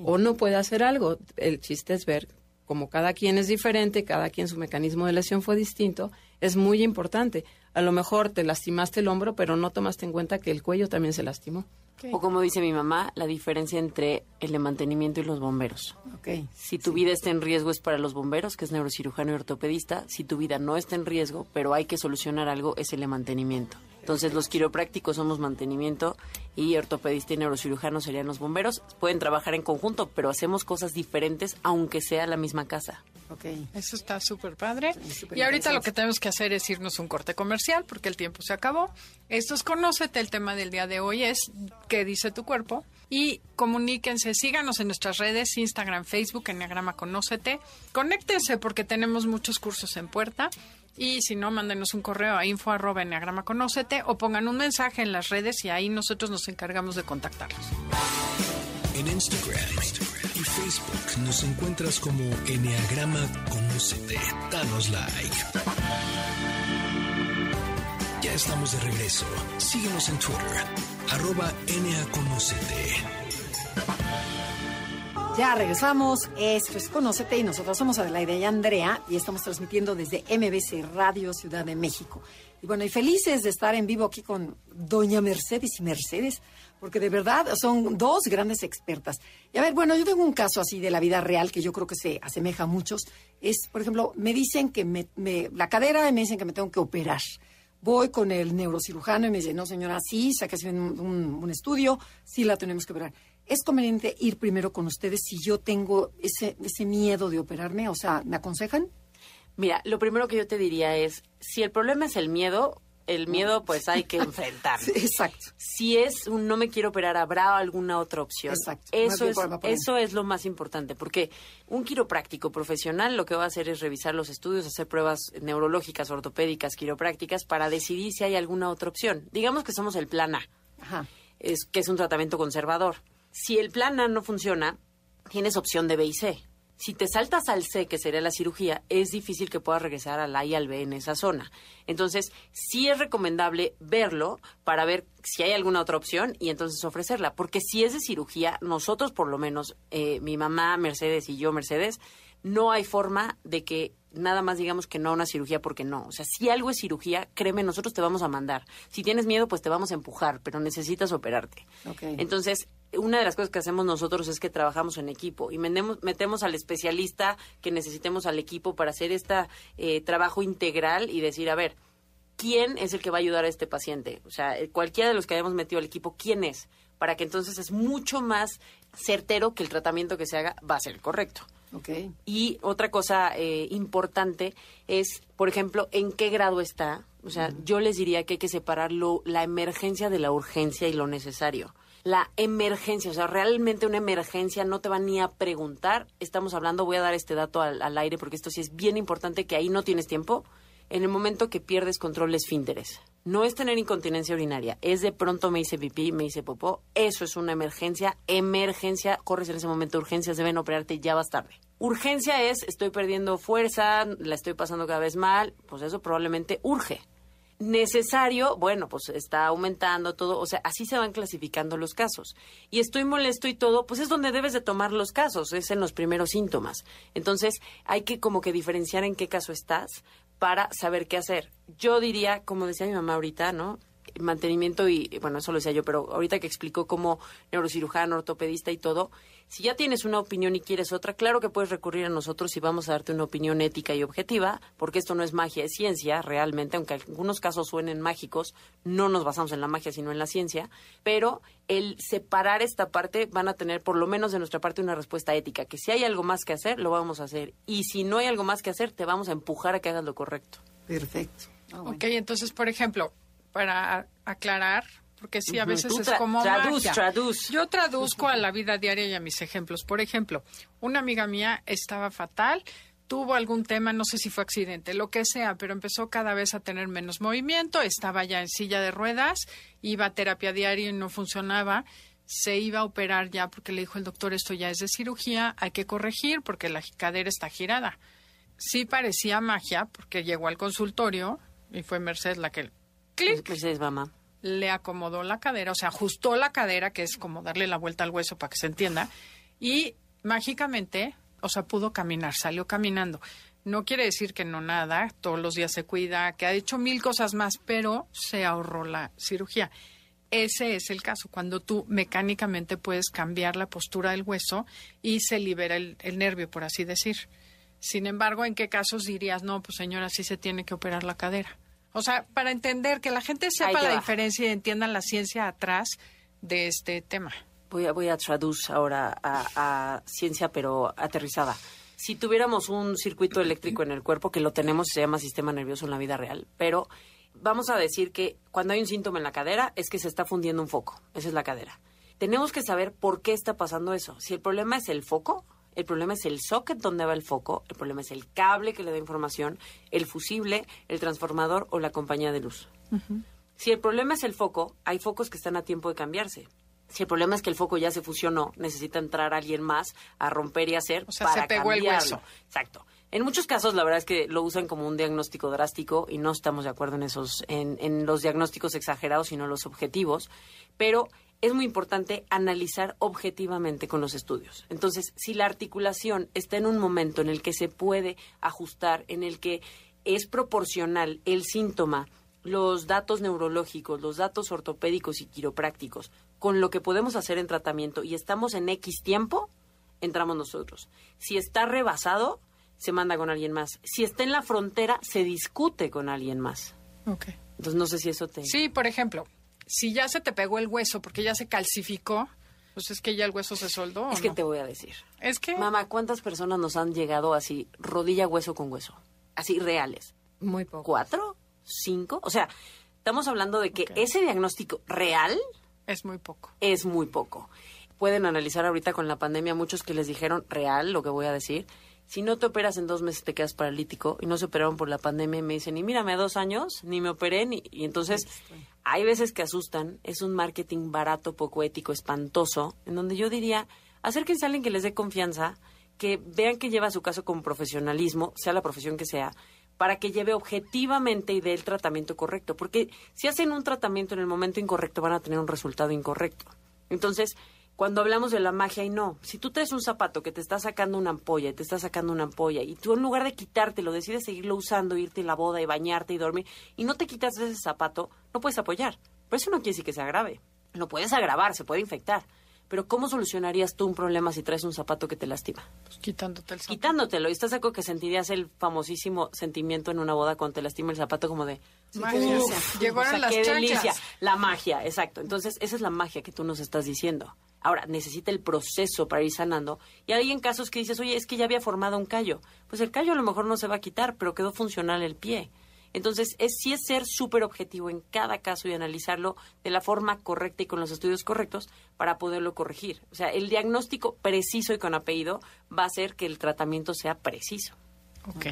o no puede hacer algo. El chiste es ver como cada quien es diferente, cada quien su mecanismo de lesión fue distinto, es muy importante. A lo mejor te lastimaste el hombro, pero no tomaste en cuenta que el cuello también se lastimó. O como dice mi mamá, la diferencia entre el de mantenimiento y los bomberos. ok. Si tu vida está en riesgo es para los bomberos, que es neurocirujano y ortopedista. Si tu vida no está en riesgo, pero hay que solucionar algo, es el de mantenimiento. Entonces los quiroprácticos somos mantenimiento y ortopedista y neurocirujano serían los bomberos. Pueden trabajar en conjunto, pero hacemos cosas diferentes aunque sea la misma casa. Ok. Eso está súper padre. y ahorita lo que tenemos que hacer es irnos un corte comercial porque el tiempo se acabó. Esto es Conócete. El tema del día de hoy es ¿Qué dice tu cuerpo? Y comuníquense, síganos en nuestras redes, Instagram, Facebook, Enneagrama Conócete. Conéctense porque tenemos muchos cursos en puerta. Y si no, mándenos un correo a info arroba o pongan un mensaje en las redes y ahí nosotros nos encargamos de contactarlos. En Instagram, y Facebook nos encuentras como Enneagrama Conócete. Danos like. Estamos de regreso. Síguenos en Twitter, arroba NAConócete. Ya regresamos. Esto es Conócete y nosotros somos Adelaide y Andrea y estamos transmitiendo desde MBC Radio Ciudad de México. Y bueno, y felices de estar en vivo aquí con Doña Mercedes y Mercedes, porque de verdad son dos grandes expertas. Y a ver, bueno, yo tengo un caso así de la vida real que yo creo que se asemeja a muchos. Es, por ejemplo, me dicen que me, me- la cadera y me dicen que me tengo que operar. Voy con el neurocirujano y me dice, no señora, sí, sáquese un, un- un estudio, sí la tenemos que operar. ¿Es conveniente ir primero con ustedes si yo tengo ese, ese miedo de operarme? O sea, ¿me aconsejan? Mira, lo primero que yo te diría es, si el problema es el miedo, el miedo pues hay que [LAUGHS] enfrentarlo. Sí, exacto. Si es un no me quiero operar, ¿habrá alguna otra opción? Exacto. Eso es, eso es lo más importante, porque un quiropráctico profesional lo que va a hacer es revisar los estudios, hacer pruebas neurológicas, ortopédicas, quiroprácticas, para decidir si hay alguna otra opción. Digamos que somos el plan A Ajá. es, que es un tratamiento conservador. Si el plan A no funciona, tienes opción de B y C. Si te saltas al C, que sería la cirugía, es difícil que puedas regresar al A y al B en esa zona. Entonces, sí es recomendable verlo para ver si hay alguna otra opción y entonces ofrecerla. Porque si es de cirugía, nosotros por lo menos, eh, mi mamá Mercedes y yo Mercedes, no hay forma de que nada más digamos que no a una cirugía porque no. O sea, si algo es cirugía, créeme, nosotros te vamos a mandar. Si tienes miedo, pues te vamos a empujar, pero necesitas operarte. Entonces, una de las cosas que hacemos nosotros es que trabajamos en equipo y metemos, metemos al especialista que necesitemos al equipo para hacer este trabajo integral y decir, a ver, ¿quién es el que va a ayudar a este paciente? O sea, eh, cualquiera de los que hayamos metido al equipo, ¿quién es? Para que entonces es mucho más certero que el tratamiento que se haga va a ser correcto. Ok. Y otra cosa eh, importante es, por ejemplo, en qué grado está. O sea, yo les diría que hay que separar lo- la emergencia de la urgencia y lo necesario. La emergencia, o sea, realmente una emergencia no te va ni a preguntar. Estamos hablando, voy a dar este dato al, al aire porque esto sí es bien importante que ahí no tienes tiempo. En el momento que pierdes control esfínteres. No es tener incontinencia urinaria, es de pronto me hice pipí, me hice popó. Eso es una emergencia. Emergencia, corres en ese momento. Urgencias deben operarte ya vas tarde. Urgencia es estoy perdiendo fuerza, la estoy pasando cada vez mal. Pues eso probablemente urge. Necesario, bueno, pues está aumentando todo, o sea, así se van clasificando los casos. Y estoy molesto y todo, pues es donde debes de tomar los casos, es en los primeros síntomas. Entonces, hay que como que diferenciar en qué caso estás para saber qué hacer. Yo diría, como decía mi mamá ahorita, ¿no? Mantenimiento y, bueno, eso lo decía yo, pero ahorita que explicó como neurocirujano, ortopedista y todo, si ya tienes una opinión y quieres otra, claro que puedes recurrir a nosotros y vamos a darte una opinión ética y objetiva, porque esto no es magia, es ciencia, realmente, aunque algunos casos suenen mágicos, no nos basamos en la magia, sino en la ciencia, pero el separar esta parte van a tener por lo menos de nuestra parte una respuesta ética, que si hay algo más que hacer, lo vamos a hacer, y si no hay algo más que hacer, te vamos a empujar a que hagas lo correcto. Perfecto. Bueno. Ok, entonces, por ejemplo, para aclarar, porque sí, a veces es como traduz, magia. traduz. Yo traduzco a la vida diaria y a mis ejemplos. Por ejemplo, una amiga mía estaba fatal, tuvo algún tema, no sé si fue accidente, lo que sea, pero empezó cada vez a tener menos movimiento, estaba ya en silla de ruedas, iba a terapia diaria y no funcionaba. Se iba a operar ya porque le dijo el doctor, esto ya es de cirugía, hay que corregir porque la cadera está girada. Sí parecía magia porque llegó al consultorio y fue Mercedes la que clic, Mercedes, mamá. le acomodó la cadera, o sea, ajustó la cadera, que es como darle la vuelta al hueso para que se entienda, y mágicamente, o sea, pudo caminar, salió caminando. No quiere decir que no nada, todos los días se cuida, que ha hecho mil cosas más, pero se ahorró la cirugía. Ese es el caso, cuando tú mecánicamente puedes cambiar la postura del hueso y se libera el, el nervio, por así decir. Sin embargo, ¿en qué casos dirías, no, pues señora, sí se tiene que operar la cadera? O sea, para entender que la gente sepa la va. diferencia y entiendan la ciencia atrás de este tema. Voy a, voy a traducir ahora a, a ciencia, pero aterrizada. Si tuviéramos un circuito eléctrico en el cuerpo, que lo tenemos, se llama sistema nervioso en la vida real, pero vamos a decir que cuando hay un síntoma en la cadera es que se está fundiendo un foco. Esa es la cadera. Tenemos que saber por qué está pasando eso. Si el problema es el foco, el problema es el socket donde va el foco, el problema es el cable que le da información, el fusible, el transformador o la compañía de luz. Si el problema es el foco, hay focos que están a tiempo de cambiarse. Si el problema es que el foco ya se fusionó, necesita entrar alguien más a romper y hacer O sea, para se pegó el cambiarlo. hueso. Exacto. En muchos casos, la verdad es que lo usan como un diagnóstico drástico y no estamos de acuerdo en esos, en, en los diagnósticos exagerados, sino los objetivos. Pero es muy importante analizar objetivamente con los estudios. Entonces, si la articulación está en un momento en el que se puede ajustar, en el que es proporcional el síntoma, los datos neurológicos, los datos ortopédicos y quiroprácticos, con lo que podemos hacer en tratamiento y estamos en X tiempo, entramos nosotros. Si está rebasado, se manda con alguien más. Si está en la frontera, se discute con alguien más. Okay. Entonces, no sé si eso te... Sí, por ejemplo, si ya se te pegó el hueso porque ya se calcificó, pues es que ya el hueso se soldó. ¿o Es que no? te voy a decir. Es que Mamá, ¿cuántas personas nos han llegado así, rodilla, hueso con hueso? Así reales. Muy poco. ¿Cuatro? ¿Cinco? O sea, Estamos hablando de que ese diagnóstico real Es muy poco. es muy poco. Pueden analizar ahorita con la pandemia muchos que les dijeron real lo que voy a decir. Si no te operas en dos meses te quedas paralítico y no se operaron por la pandemia y me dicen, y mírame a dos años, ni me operé, ni... y entonces hay veces que asustan, es un marketing barato, poco ético, espantoso, en donde yo diría, acérquense a alguien que les dé confianza, que vean que lleva su caso con profesionalismo, sea la profesión que sea, para que lleve objetivamente y dé el tratamiento correcto. Porque si hacen un tratamiento en el momento incorrecto, van a tener un resultado incorrecto. Entonces, cuando hablamos de la magia, y no, si tú traes un zapato que te está sacando una ampolla, y te está sacando una ampolla, y tú en lugar de quitártelo, decides seguirlo usando, irte a la boda y bañarte y dormir, y no te quitas ese zapato, no puedes apoyar. Pero eso no quiere decir que se agrave. Lo puedes agravar, se puede infectar. Pero ¿cómo solucionarías tú un problema si traes un zapato que te lastima? Pues quitándote el zapato. Quitándotelo. ¿Y estás acuerdo que sentirías el famosísimo sentimiento en una boda cuando te lastima el zapato como de... "Uf, Llegaron o sea, las qué delicia. La magia, exacto. Entonces, esa es la magia que tú nos estás diciendo. Ahora, necesita el proceso para ir sanando. Y hay en casos que dices, oye, es que ya había formado un callo. Pues el callo a lo mejor no se va a quitar, pero quedó funcional el pie. Entonces, es sí es ser súper objetivo en cada caso y analizarlo de la forma correcta y con los estudios correctos para poderlo corregir. O sea, el diagnóstico preciso y con apellido va a hacer que el tratamiento sea preciso. Ok.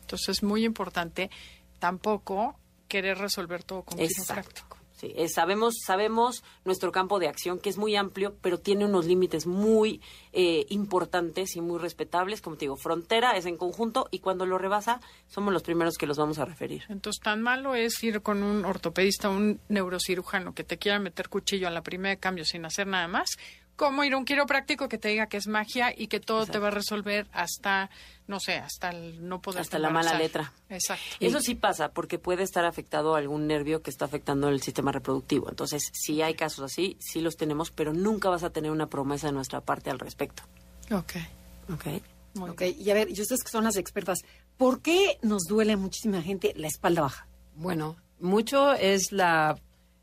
Entonces es muy importante tampoco querer resolver todo con Exacto. Sí, eh, sabemos, sabemos nuestro campo de acción, que es muy amplio, pero tiene unos límites muy eh, importantes y muy respetables. Como te digo, frontera es en conjunto y cuando lo rebasa, somos los primeros que los vamos a referir. Entonces, tan malo es ir con un ortopedista, un neurocirujano que te quiera meter cuchillo a la primera de cambio sin hacer nada más, como ir a un quiropráctico que te diga que es magia y que todo te va a resolver hasta, no sé, hasta el no poder Hasta la mala letra. Exacto. Eso sí pasa, porque puede estar afectado algún nervio que está afectando el sistema reproductivo. Entonces, sí hay casos así, sí los tenemos, pero nunca vas a tener una promesa de nuestra parte al respecto. Ok. ¿Ok? Muy Ok, y a ver, y ustedes que son las expertas, ¿por qué nos duele a muchísima gente la espalda baja? Bueno, mucho es la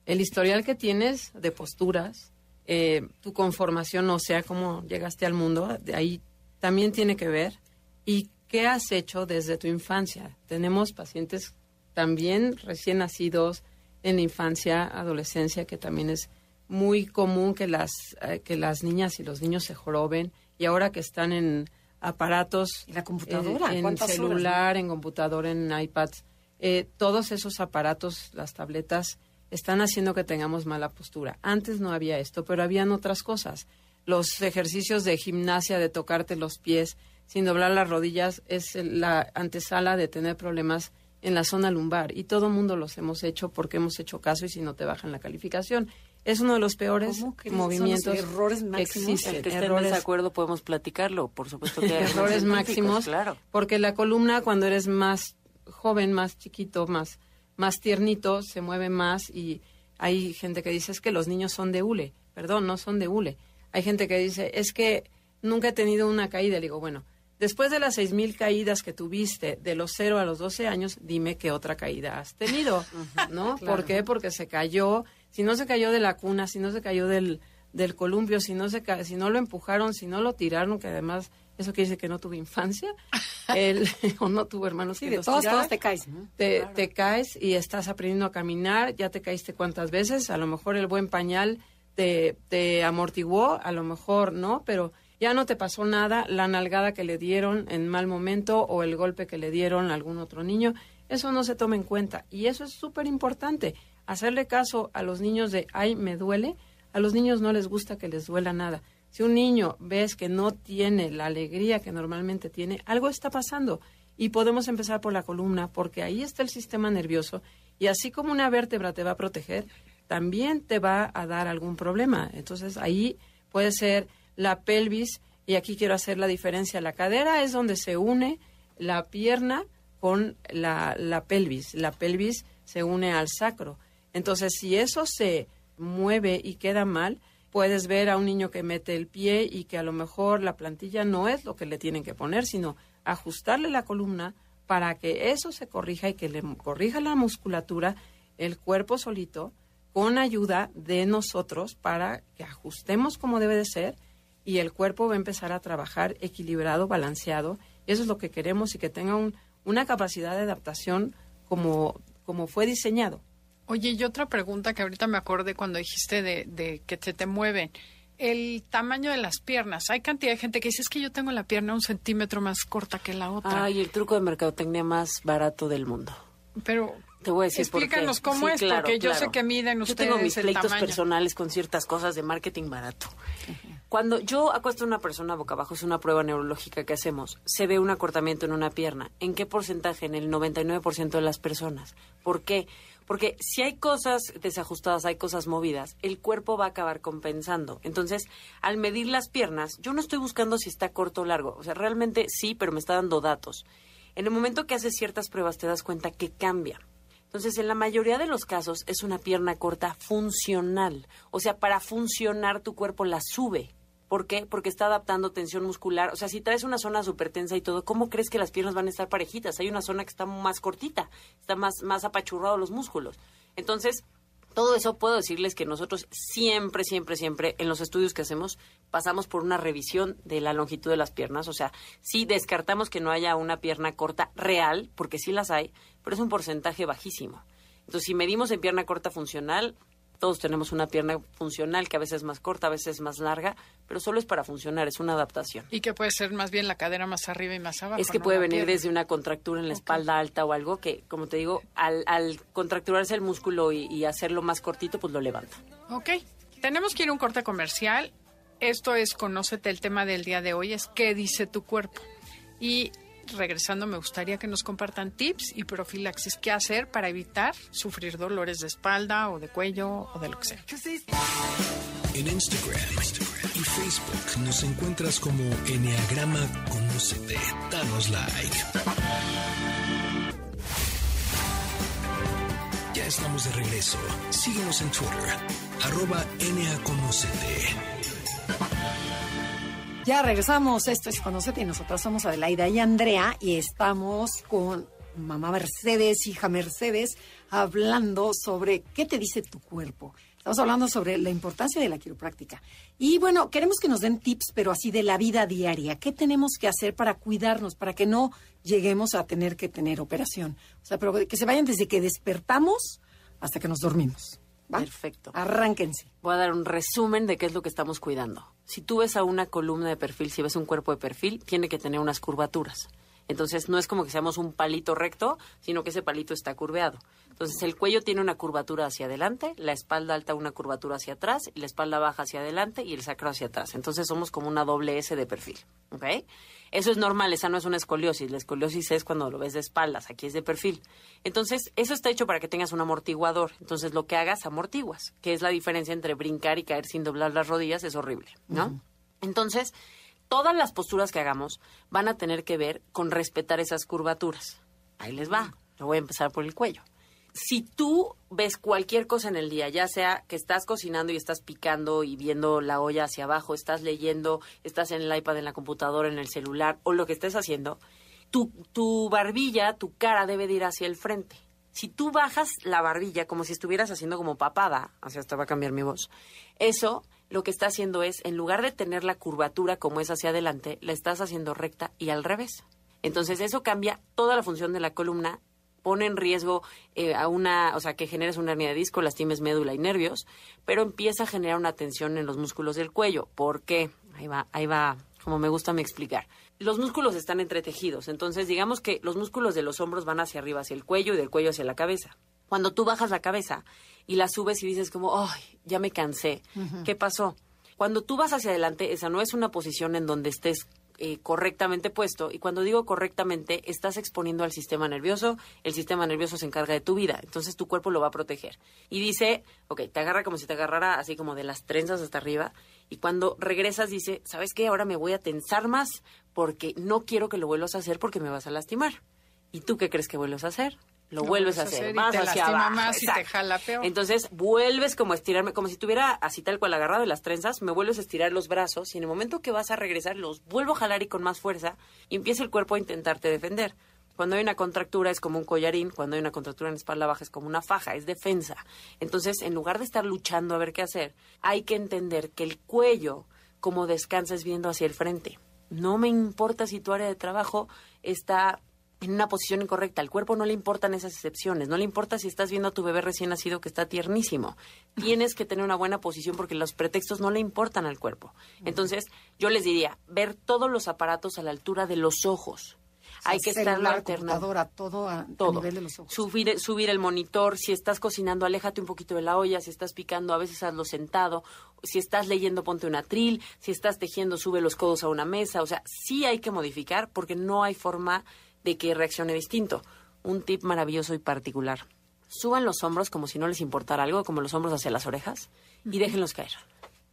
el historial que tienes de posturas, eh, tu conformación, o sea, cómo llegaste al mundo, de ahí también tiene que ver. ¿Y qué has hecho desde tu infancia? Tenemos pacientes también recién nacidos en la infancia, adolescencia, que también es muy común que las, eh, que las niñas y los niños se joroben y ahora que están en aparatos Y la computadora, eh, en ¿cuántas horas, celular, en computadora, en iPads, eh, todos esos aparatos, las tabletas, están haciendo que tengamos mala postura. Antes no había esto, pero habían otras cosas. Los ejercicios de gimnasia, de tocarte los pies sin doblar las rodillas, es el- la antesala de tener problemas en la zona lumbar. Y todo el mundo los hemos hecho porque hemos hecho caso y si no te bajan la calificación. Es uno de los peores. Son movimientos los errores que máximos. existen. El que esté en desacuerdo podemos platicarlo, por supuesto que hay errores máximos, Claro. porque la columna cuando eres más joven, más chiquito, más, más tiernito, se mueve más y hay gente que dice es que los niños son de hule. Perdón, no son de hule. Hay gente que dice es que nunca he tenido una caída. Le digo, bueno, después de las seis mil caídas que tuviste de los 0 a los 12 años, dime qué otra caída has tenido, ¿no? ¿Por qué? Porque se cayó, si no se cayó de la cuna, si no se cayó del, del columpio, si no se si no lo empujaron, si no lo tiraron, que además eso quiere decir que no tuvo infancia, [LAUGHS] el, o no tuvo hermanos Sí, que de los todos, tiraran. todos te caes. ¿no? Te, te caes y estás aprendiendo a caminar, ya te caíste cuántas veces, a lo mejor el buen pañal te, te amortiguó, a lo mejor no, pero ya no te pasó nada, la nalgada que le dieron en mal momento o el golpe que le dieron a algún otro niño, eso no se toma en cuenta y eso es súper importante, hacerle caso a los niños de, ay, me duele, a los niños no les gusta que les duela nada. Si un niño ves que no tiene la alegría que normalmente tiene, algo está pasando. Y podemos empezar por la columna, porque ahí está el sistema nervioso. Y así como una vértebra te va a proteger, también te va a dar algún problema. Entonces ahí puede ser la pelvis, y aquí quiero hacer la diferencia. La cadera es donde se une la pierna con la, la pelvis. La pelvis se une al sacro. Entonces, si eso se mueve y queda mal, puedes ver a un niño que mete el pie y que a lo mejor la plantilla no es lo que le tienen que poner, sino ajustarle la columna para que eso se corrija y que le corrija la musculatura, el cuerpo solito, con ayuda de nosotros para que ajustemos como debe de ser y el cuerpo va a empezar a trabajar equilibrado, balanceado. Eso es lo que queremos y que tenga un- una capacidad de adaptación como, como fue diseñado. Oye, y otra pregunta que ahorita me acordé cuando dijiste de, de que se te mueven. El tamaño de las piernas. Hay cantidad de gente que dice es que yo tengo la pierna un centímetro más corta que la otra. Ay, el truco de mercadotecnia más barato del mundo. Pero Te voy a decir por qué. explícanos cómo Sí, es, claro, porque yo sé que miden Yo ustedes tengo mis el pleitos tamaño. personales con ciertas cosas de marketing barato. Cuando yo acuesto a una persona boca abajo, es una prueba neurológica que hacemos, se ve un acortamiento en una pierna. ¿En qué porcentaje? En el 99% de las personas. ¿Por qué? Porque si hay cosas desajustadas, hay cosas movidas, el cuerpo va a acabar compensando. Entonces, al medir las piernas, yo no estoy buscando si está corto o largo. O sea, realmente sí, pero me está dando datos. En el momento que haces ciertas pruebas, te das cuenta que cambia. Entonces, en la mayoría de los casos es una pierna corta funcional. O sea, para funcionar tu cuerpo la sube. ¿Por qué? Porque está adaptando tensión muscular. O sea, si traes una zona súper tensa y todo, ¿cómo crees que las piernas van a estar parejitas? Hay una zona que está más cortita, está más, más apachurrado los músculos. Entonces, todo eso puedo decirles que nosotros siempre, siempre, siempre en los estudios que hacemos pasamos por una revisión de la longitud de las piernas. O sea, sí descartamos que no haya una pierna corta real, porque sí las hay, pero es un porcentaje bajísimo. Entonces, si medimos en pierna corta funcional, todos tenemos una pierna funcional que a veces es más corta, a veces es más larga, pero solo es para funcionar, es una adaptación. Y que puede ser más bien la cadera más arriba y más abajo. Es que ¿no? puede La venir pierna. desde una contractura en la espalda alta o algo que, como te digo, al, al contracturarse el músculo y, y hacerlo más cortito, pues lo levanta. Ok, tenemos que ir a un corte comercial. Esto es Conócete, el tema del día de hoy es ¿Qué dice tu cuerpo? Y regresando, me gustaría que nos compartan tips y profilaxis. ¿Qué hacer para evitar sufrir dolores de espalda o de cuello o de lo que sea? En Instagram, y Facebook nos encuentras como Enneagrama Conócete. Danos like. Ya estamos de regreso. Síguenos en Twitter. Arroba NAConócete. Ya regresamos, esto es Conocete y nosotras somos Adelaida y Andrea y estamos con mamá Mercedes, hija Mercedes, hablando sobre qué te dice tu cuerpo. Estamos hablando sobre la importancia de la quiropráctica. Y bueno, queremos que nos den tips, pero así de la vida diaria. ¿Qué tenemos que hacer para cuidarnos, para que no lleguemos a tener que tener operación? O sea, pero que se vayan desde que despertamos hasta que nos dormimos. ¿Va? Perfecto. Arránquense. Voy a dar un resumen de qué es lo que estamos cuidando. Si tú ves a una columna de perfil, si ves un cuerpo de perfil, tiene que tener unas curvaturas. Entonces, no es como que seamos un palito recto, sino que ese palito está curveado. Entonces, el cuello tiene una curvatura hacia adelante, la espalda alta una curvatura hacia atrás, y la espalda baja hacia adelante y el sacro hacia atrás. Entonces, somos como una doble S de perfil. ¿Ok? Eso es normal, esa no es una escoliosis. La escoliosis es cuando lo ves de espaldas, aquí es de perfil. Entonces, eso está hecho para que tengas un amortiguador. Entonces, lo que hagas, amortiguas, que es la diferencia entre brincar y caer sin doblar las rodillas, es horrible, ¿no? Entonces, todas las posturas que hagamos van a tener que ver con respetar esas curvaturas. Ahí les va. Yo voy a empezar por el cuello. Si tú ves cualquier cosa en el día, ya sea que estás cocinando y estás picando y viendo la olla hacia abajo, estás leyendo, estás en el iPad, en la computadora, en el celular o lo que estés haciendo, tu, tu barbilla, tu cara debe de ir hacia el frente. Si tú bajas la barbilla como si estuvieras haciendo como papada, así hasta va a cambiar mi voz, eso lo que está haciendo es, en lugar de tener la curvatura como es hacia adelante, la estás haciendo recta y al revés. Entonces eso cambia toda la función de la columna, pone en riesgo eh, a una, o sea, que generes una hernia de disco, lastimes médula y nervios, pero empieza a generar una tensión en los músculos del cuello. ¿Por qué? Ahí va, ahí va, como me gusta me explicar. Los músculos están entretejidos, entonces digamos que los músculos de los hombros van hacia arriba, hacia el cuello y del cuello hacia la cabeza. Cuando tú bajas la cabeza y la subes y dices como, ay, ya me cansé, ¿qué pasó? Cuando tú vas hacia adelante, esa no es una posición en donde estés eh, correctamente puesto. Y cuando digo correctamente, estás exponiendo al sistema nervioso, el sistema nervioso se encarga de tu vida, entonces tu cuerpo lo va a proteger. Y dice, ok, te agarra como si te agarrara así como de las trenzas hasta arriba. Y cuando regresas dice, ¿sabes qué? Ahora me voy a tensar más porque no quiero que lo vuelvas a hacer porque me vas a lastimar. ¿Y tú qué crees que vuelves a hacer? Lo, vuelves a hacer, y más te hacia lastima abajo. más y te jala peor. Entonces vuelves como a estirarme, como si tuviera así tal cual agarrado de las trenzas, me vuelves a estirar los brazos y en el momento que vas a regresar los vuelvo a jalar y con más fuerza y empieza el cuerpo a intentarte defender. Cuando hay una contractura es como un collarín, cuando hay una contractura en la espalda baja es como una faja, es defensa. Entonces, en lugar de estar luchando a ver qué hacer, hay que entender que el cuello, como descansas viendo hacia el frente. No me importa si tu área de trabajo está en una posición incorrecta. Al cuerpo no le importan esas excepciones, no le importa si estás viendo a tu bebé recién nacido que está tiernísimo. Tienes que tener una buena posición porque los pretextos no le importan al cuerpo. Entonces, yo les diría, ver todos los aparatos a la altura de los ojos. Hay que estar la alternando computadora, todo a, a todo. nivel de los ojos. Subir, subir el monitor, si estás cocinando, aléjate un poquito de la olla, si estás picando, a veces hazlo sentado, si estás leyendo, ponte un atril, si estás tejiendo, sube los codos a una mesa, o sea, sí hay que modificar porque no hay forma de que reaccione distinto. Un tip maravilloso y particular. Suban los hombros como si no les importara algo, como los hombros hacia las orejas, y déjenlos caer.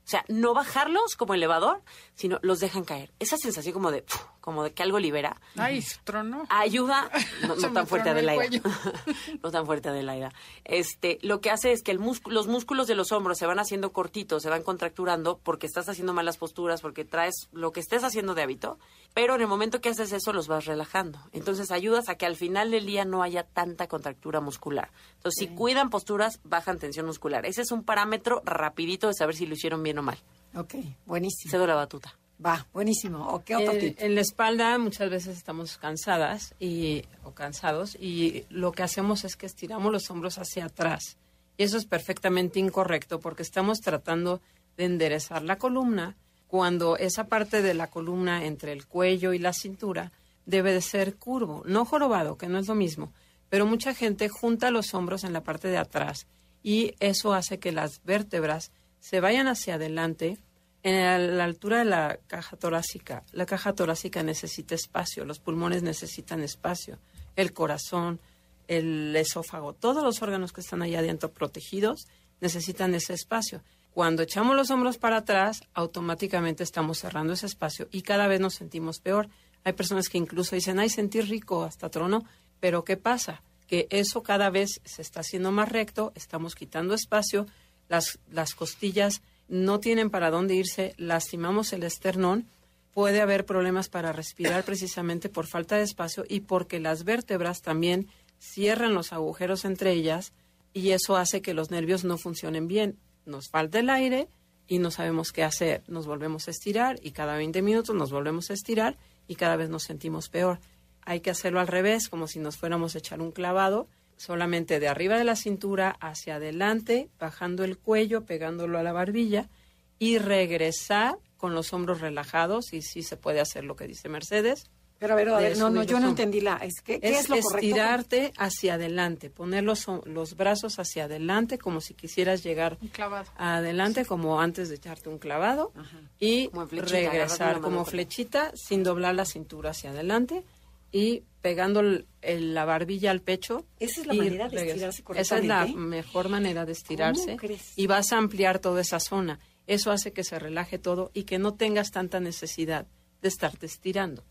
O sea, no bajarlos como elevador, sino los dejan caer. Esa sensación como de, como de que algo libera, Ay, trono. ayuda, [LAUGHS] no, tan fuerte Adelaida, [LAUGHS] no tan fuerte Adelaida. Este, lo que hace es que el músculo, los músculos de los hombros se van haciendo cortitos, se van contracturando porque estás haciendo malas posturas, porque traes lo que estés haciendo de hábito, pero en el momento que haces eso los vas relajando. Entonces ayudas a que al final del día no haya tanta contractura muscular. Entonces, si cuidan posturas, bajan tensión muscular. Ese es un parámetro rapidito de saber si lo hicieron bien o mal. Ok, buenísimo. Cedo la batuta. Va, buenísimo. ¿O qué otro Eh, tip? en la espalda muchas veces estamos cansadas y, o cansados y lo que hacemos es que estiramos los hombros hacia atrás. Y eso es perfectamente incorrecto porque estamos tratando de enderezar la columna cuando esa parte de la columna entre el cuello y la cintura debe de ser curvo, no jorobado, que no es lo mismo. Pero mucha gente junta los hombros en la parte de atrás y eso hace que las vértebras se vayan hacia adelante en la altura de la caja torácica. La caja torácica necesita espacio, los pulmones necesitan espacio, el corazón, el esófago, todos los órganos que están allá adentro protegidos necesitan ese espacio. Cuando echamos los hombros para atrás, automáticamente estamos cerrando ese espacio y cada vez nos sentimos peor. Hay personas que incluso dicen, ay, sentí rico hasta trono, pero ¿qué pasa? Que eso cada vez se está haciendo más recto, estamos quitando espacio, las, las costillas no tienen para dónde irse, lastimamos el esternón, puede haber problemas para respirar precisamente por falta de espacio y porque las vértebras también cierran los agujeros entre ellas y eso hace que los nervios no funcionen bien. Nos falta el aire y no sabemos qué hacer. Nos volvemos a estirar y cada 20 minutos nos volvemos a estirar y cada vez nos sentimos peor. Hay que hacerlo al revés, como si nos fuéramos a echar un clavado, solamente de arriba de la cintura hacia adelante, bajando el cuello, pegándolo a la barbilla y regresar con los hombros relajados y sí se puede hacer lo que dice Mercedes. Pero a ver, a de ver, no, no, yo no entendí la. Es que, ¿Qué es, Es, lo correcto? estirarte hacia adelante, poner los, los brazos hacia adelante como si quisieras llegar adelante como antes de echarte un clavado y Como flechita, regresar como flechita sin doblar la cintura hacia adelante y pegando el- el- la barbilla al pecho. Esa es la manera de estirarse Esa es la correctamente. mejor manera de estirarse crees? y vas a ampliar toda esa zona. Eso hace que se relaje todo y que no tengas tanta necesidad de estarte estirando.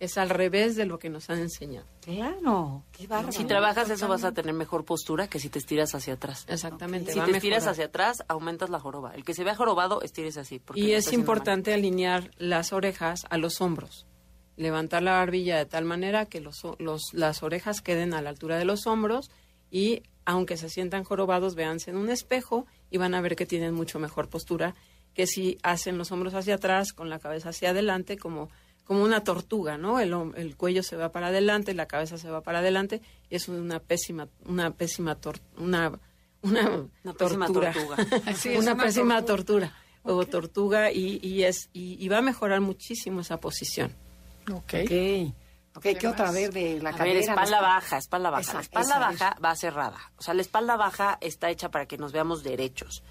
Es al revés de lo que nos han enseñado. Claro, qué bárbaro. Si trabajas eso vas a tener mejor postura que si te estiras hacia atrás. Exactamente. Si va te estiras hacia atrás, aumentas la joroba. El que se vea jorobado, estires así. porque Y es importante alinear las orejas a los hombros. Levantar la barbilla de tal manera que los, o- los- las orejas queden a la altura de los hombros y aunque se sientan jorobados, véanse en un espejo y van a ver que tienen mucho mejor postura que si hacen los hombros hacia atrás con la cabeza hacia adelante como, como una tortuga, ¿no? El, el cuello se va para adelante, la cabeza se va para adelante y es una pésima, una pésima tor- una, una, Una pésima tortura. tortuga. [LAUGHS] Sí, es una, una pésima tortuga. tortura o tortuga y, y es y, y va a mejorar muchísimo esa posición. Ok. Ok. Ok, ¿qué, ¿Qué otra? Ver, de la A cadera. ver, espalda baja, espalda baja. Esa, la espalda baja va cerrada. O sea, la espalda baja está hecha para que nos veamos derechos.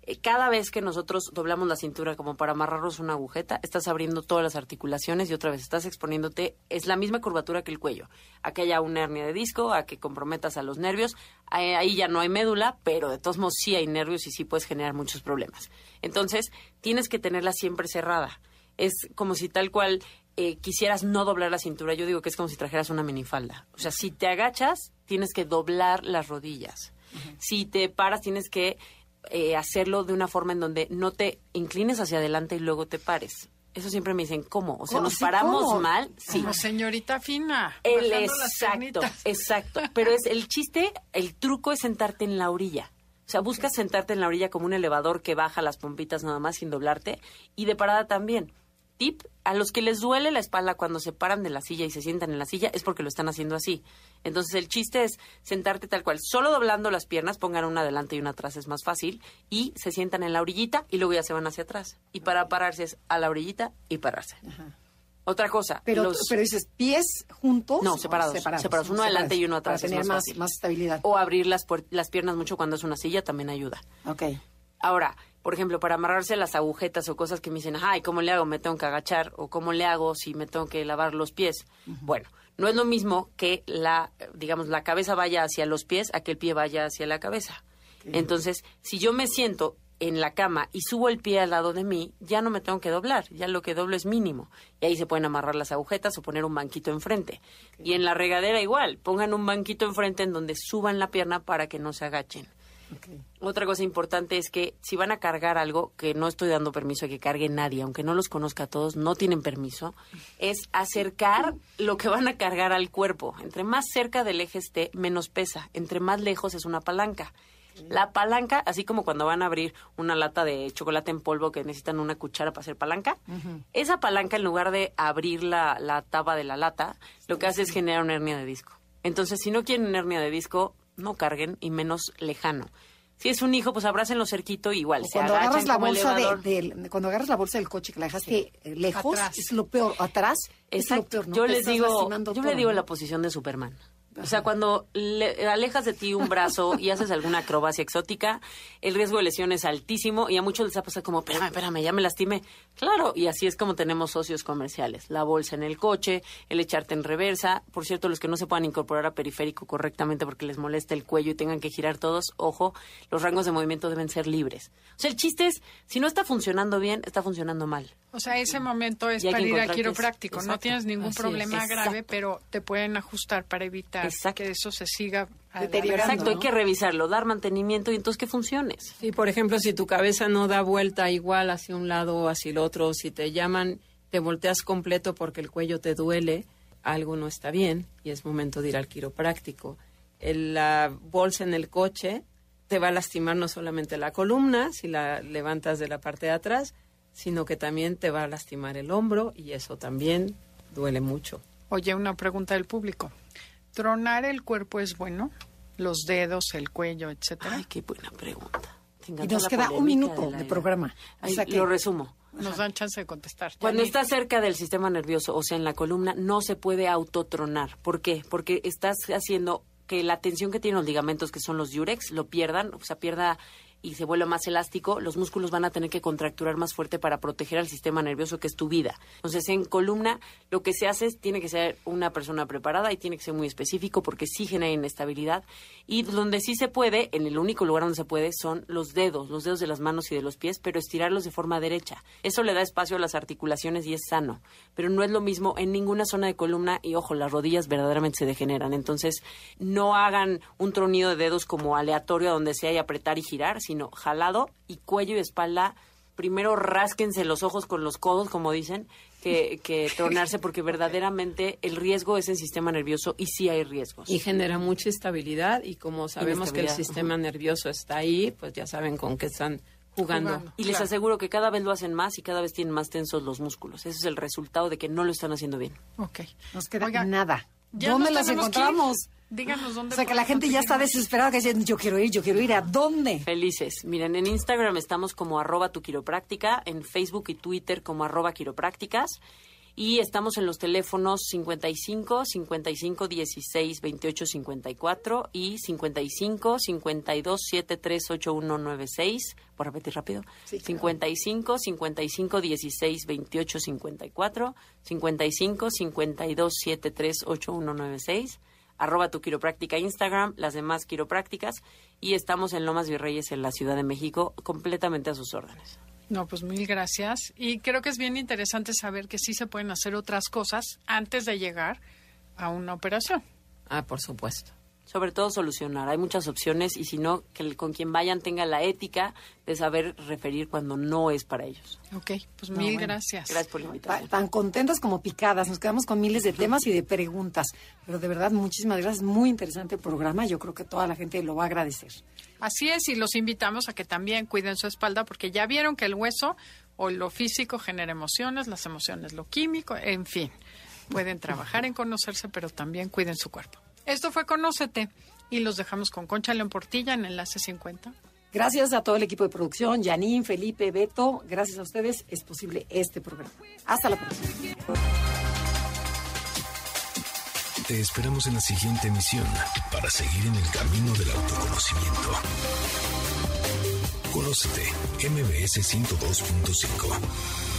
Eh, Cada vez que nosotros doblamos la cintura como para amarrarnos una agujeta, estás abriendo todas las articulaciones y otra vez estás exponiéndote. Es la misma curvatura que el cuello. A que haya una hernia de disco, a que comprometas a los nervios. Ahí, ahí ya no hay médula, pero de todos modos sí hay nervios y sí puedes generar muchos problemas. Entonces, tienes que tenerla siempre cerrada. Es como si tal cual eh, quisieras no doblar la cintura. Yo digo que es como si trajeras una minifalda. O sea, si te agachas, tienes que doblar las rodillas. Si te paras, tienes que eh, hacerlo de una forma en donde no te inclines hacia adelante y luego te pares. Eso siempre me dicen, ¿cómo? O sea, nos Sí, paramos ¿cómo? mal. Sí. Como señorita fina. El exacto, exacto. [LAUGHS] Pero es el chiste, el truco es sentarte en la orilla. O sea, buscas sentarte en la orilla como un elevador que baja las pompitas nada más sin doblarte y de parada también. Tip, a los que les duele la espalda cuando se paran de la silla y se sientan en la silla es porque lo están haciendo así. Entonces el chiste es sentarte tal cual, solo doblando las piernas, pongan una adelante y una atrás es más fácil, y se sientan en la orillita y luego ya se van hacia atrás. Y para pararse es a la orillita y pararse. Otra cosa. Pero, los- pero dices, pies juntos. no, o separados, separados, uno adelante y uno atrás. Para es tener más, fácil. más estabilidad. O abrir las, las piernas mucho cuando es una silla también ayuda. Ok. Ahora, por ejemplo, para amarrarse las agujetas o cosas que me dicen, ay, ¿cómo le hago? Me tengo que agachar. O ¿cómo le hago si me tengo que lavar los pies? Bueno, no es lo mismo que la, digamos, la cabeza vaya hacia los pies a que el pie vaya hacia la cabeza. Entonces, si yo me siento en la cama y subo el pie al lado de mí, ya no me tengo que doblar, ya lo que doblo es mínimo. Y ahí se pueden amarrar las agujetas o poner un banquito enfrente. Y en la regadera igual, pongan un banquito enfrente en donde suban la pierna para que no se agachen. Otra cosa importante es que si van a cargar algo, que no estoy dando permiso a que cargue nadie, aunque no los conozca a todos, no tienen permiso, es acercar lo que van a cargar al cuerpo. Entre más cerca del eje esté, menos pesa. Entre más lejos es una palanca. La palanca, así como cuando van a abrir una lata de chocolate en polvo que necesitan una cuchara para hacer palanca, esa palanca en lugar de abrir la, la tapa de la lata, lo que hace es generar una hernia de disco. Entonces, si no quieren una hernia de disco, no carguen y menos lejano. Si es un hijo, pues abrácenlo cerquito y igual. O se cuando agarras la bolsa de, cuando agarras la bolsa del coche que la dejaste eh, lejos, Atrás. es lo peor. Atrás es lo Exacto. peor. ¿no? Yo les digo, yo todo, le digo ¿no? la posición de Superman. O sea, cuando le alejas de ti un brazo y [LAUGHS] haces alguna acrobacia exótica, el riesgo de lesión es altísimo y a muchos les ha pasado como, espérame, espérame, ya me lastimé. Claro, y así es como tenemos socios comerciales. La bolsa en el coche, el echarte en reversa. Por cierto, los que no se puedan incorporar a periférico correctamente porque les molesta el cuello y tengan que girar todos, ojo, los rangos de movimiento deben ser libres. O sea, el chiste es, si no está funcionando bien, está funcionando mal. O sea, ese momento es para ir a quiropráctico. No tienes ningún es. problema grave, pero te pueden ajustar para evitar Exacto. que eso se siga Deteriorando. Exacto, hay que revisarlo, dar mantenimiento y entonces que funciones. Sí, por ejemplo, si tu cabeza no da vuelta igual hacia un lado o hacia el otro, si te llaman, te volteas completo porque el cuello te duele, algo no está bien y es momento de ir al quiropráctico. El- la bolsa en el coche te va a lastimar no solamente la columna si la levantas de la parte de atrás, sino que también te va a lastimar el hombro y eso también duele mucho. Oye, una pregunta del público. ¿Tronar el cuerpo es bueno? Los dedos, el cuello, etcétera. Ay, qué buena pregunta. Y nos queda un minuto de programa. O Ay, sea que- Lo resumo. Nos dan chance de contestar. Cuando está cerca del sistema nervioso, o sea, en la columna, no se puede autotronar. ¿Por qué? Porque estás haciendo que la tensión que tienen los ligamentos, que son los diurex, lo pierdan, o sea, pierda y se vuelva más elástico, los músculos van a tener que contracturar más fuerte para proteger al sistema nervioso, que es tu vida. Entonces, en columna, lo que se hace es, tiene que ser una persona preparada y tiene que ser muy específico porque sí genera inestabilidad. Y donde sí se puede, en el único lugar donde se puede, son los dedos, los dedos de las manos y de los pies, pero estirarlos de forma derecha. Eso le da espacio a las articulaciones y es sano. Pero no es lo mismo en ninguna zona de columna y, ojo, las rodillas verdaderamente se degeneran. Entonces, no hagan un tronido de dedos como aleatorio donde sea y apretar y girar, sino jalado y cuello y espalda. Primero rásquense los ojos con los codos, como dicen, que, que [LAUGHS] tronarse, porque verdaderamente el riesgo es el sistema nervioso y sí hay riesgos. Y genera mucha estabilidad y como sabemos que el sistema nervioso está ahí, pues ya saben con qué están jugando. Jugando. Y les Claro. aseguro que cada vez lo hacen más y cada vez tienen más tensos los músculos. Ese es el resultado de que no lo están haciendo bien. Ok. Nos queda Oiga, nada. ya ¿Dónde las encontramos? Díganos dónde. O sea, que la gente ya está desesperada, que dicen, yo quiero ir, yo quiero ir. ¿A dónde? Felices. Miren, en Instagram estamos como arroba tu quiropráctica, en Facebook y Twitter como arroba quiroprácticas. Y estamos en los teléfonos 55 55 16 28 54 y 55 52 73 8196. ¿Por repetir rápido? Sí, claro. 55 55 16 28 54 55 52 73 8196 arroba tu quiropráctica Instagram, las demás quiroprácticas y estamos en Lomas Virreyes en la Ciudad de México completamente a sus órdenes. No, pues mil gracias. Y creo que es bien interesante saber que sí se pueden hacer otras cosas antes de llegar a una operación. Ah, por supuesto. Sobre todo solucionar, hay muchas opciones y si no, que el- con quien vayan tenga la ética de saber referir cuando no es para ellos. Ok, pues mil bueno. gracias. Gracias por la Ta- invitación. Tan contentas como picadas. Nos quedamos con miles de temas y de preguntas. Pero de verdad, muchísimas gracias. Muy interesante el programa. Yo creo que toda la gente lo va a agradecer. Así es, y los invitamos a que también cuiden su espalda, porque ya vieron que el hueso, o lo físico genera emociones, las emociones lo químico, en fin. Pueden trabajar en conocerse, pero también cuiden su cuerpo. Esto fue Conócete y los dejamos con Concha León Portilla en Enlace 50. Gracias a todo el equipo de producción, Janine, Felipe, Beto. Gracias a ustedes es posible este programa. Hasta la próxima. Te esperamos en la siguiente emisión para seguir en el camino del autoconocimiento. Conócete, MBS 102.5.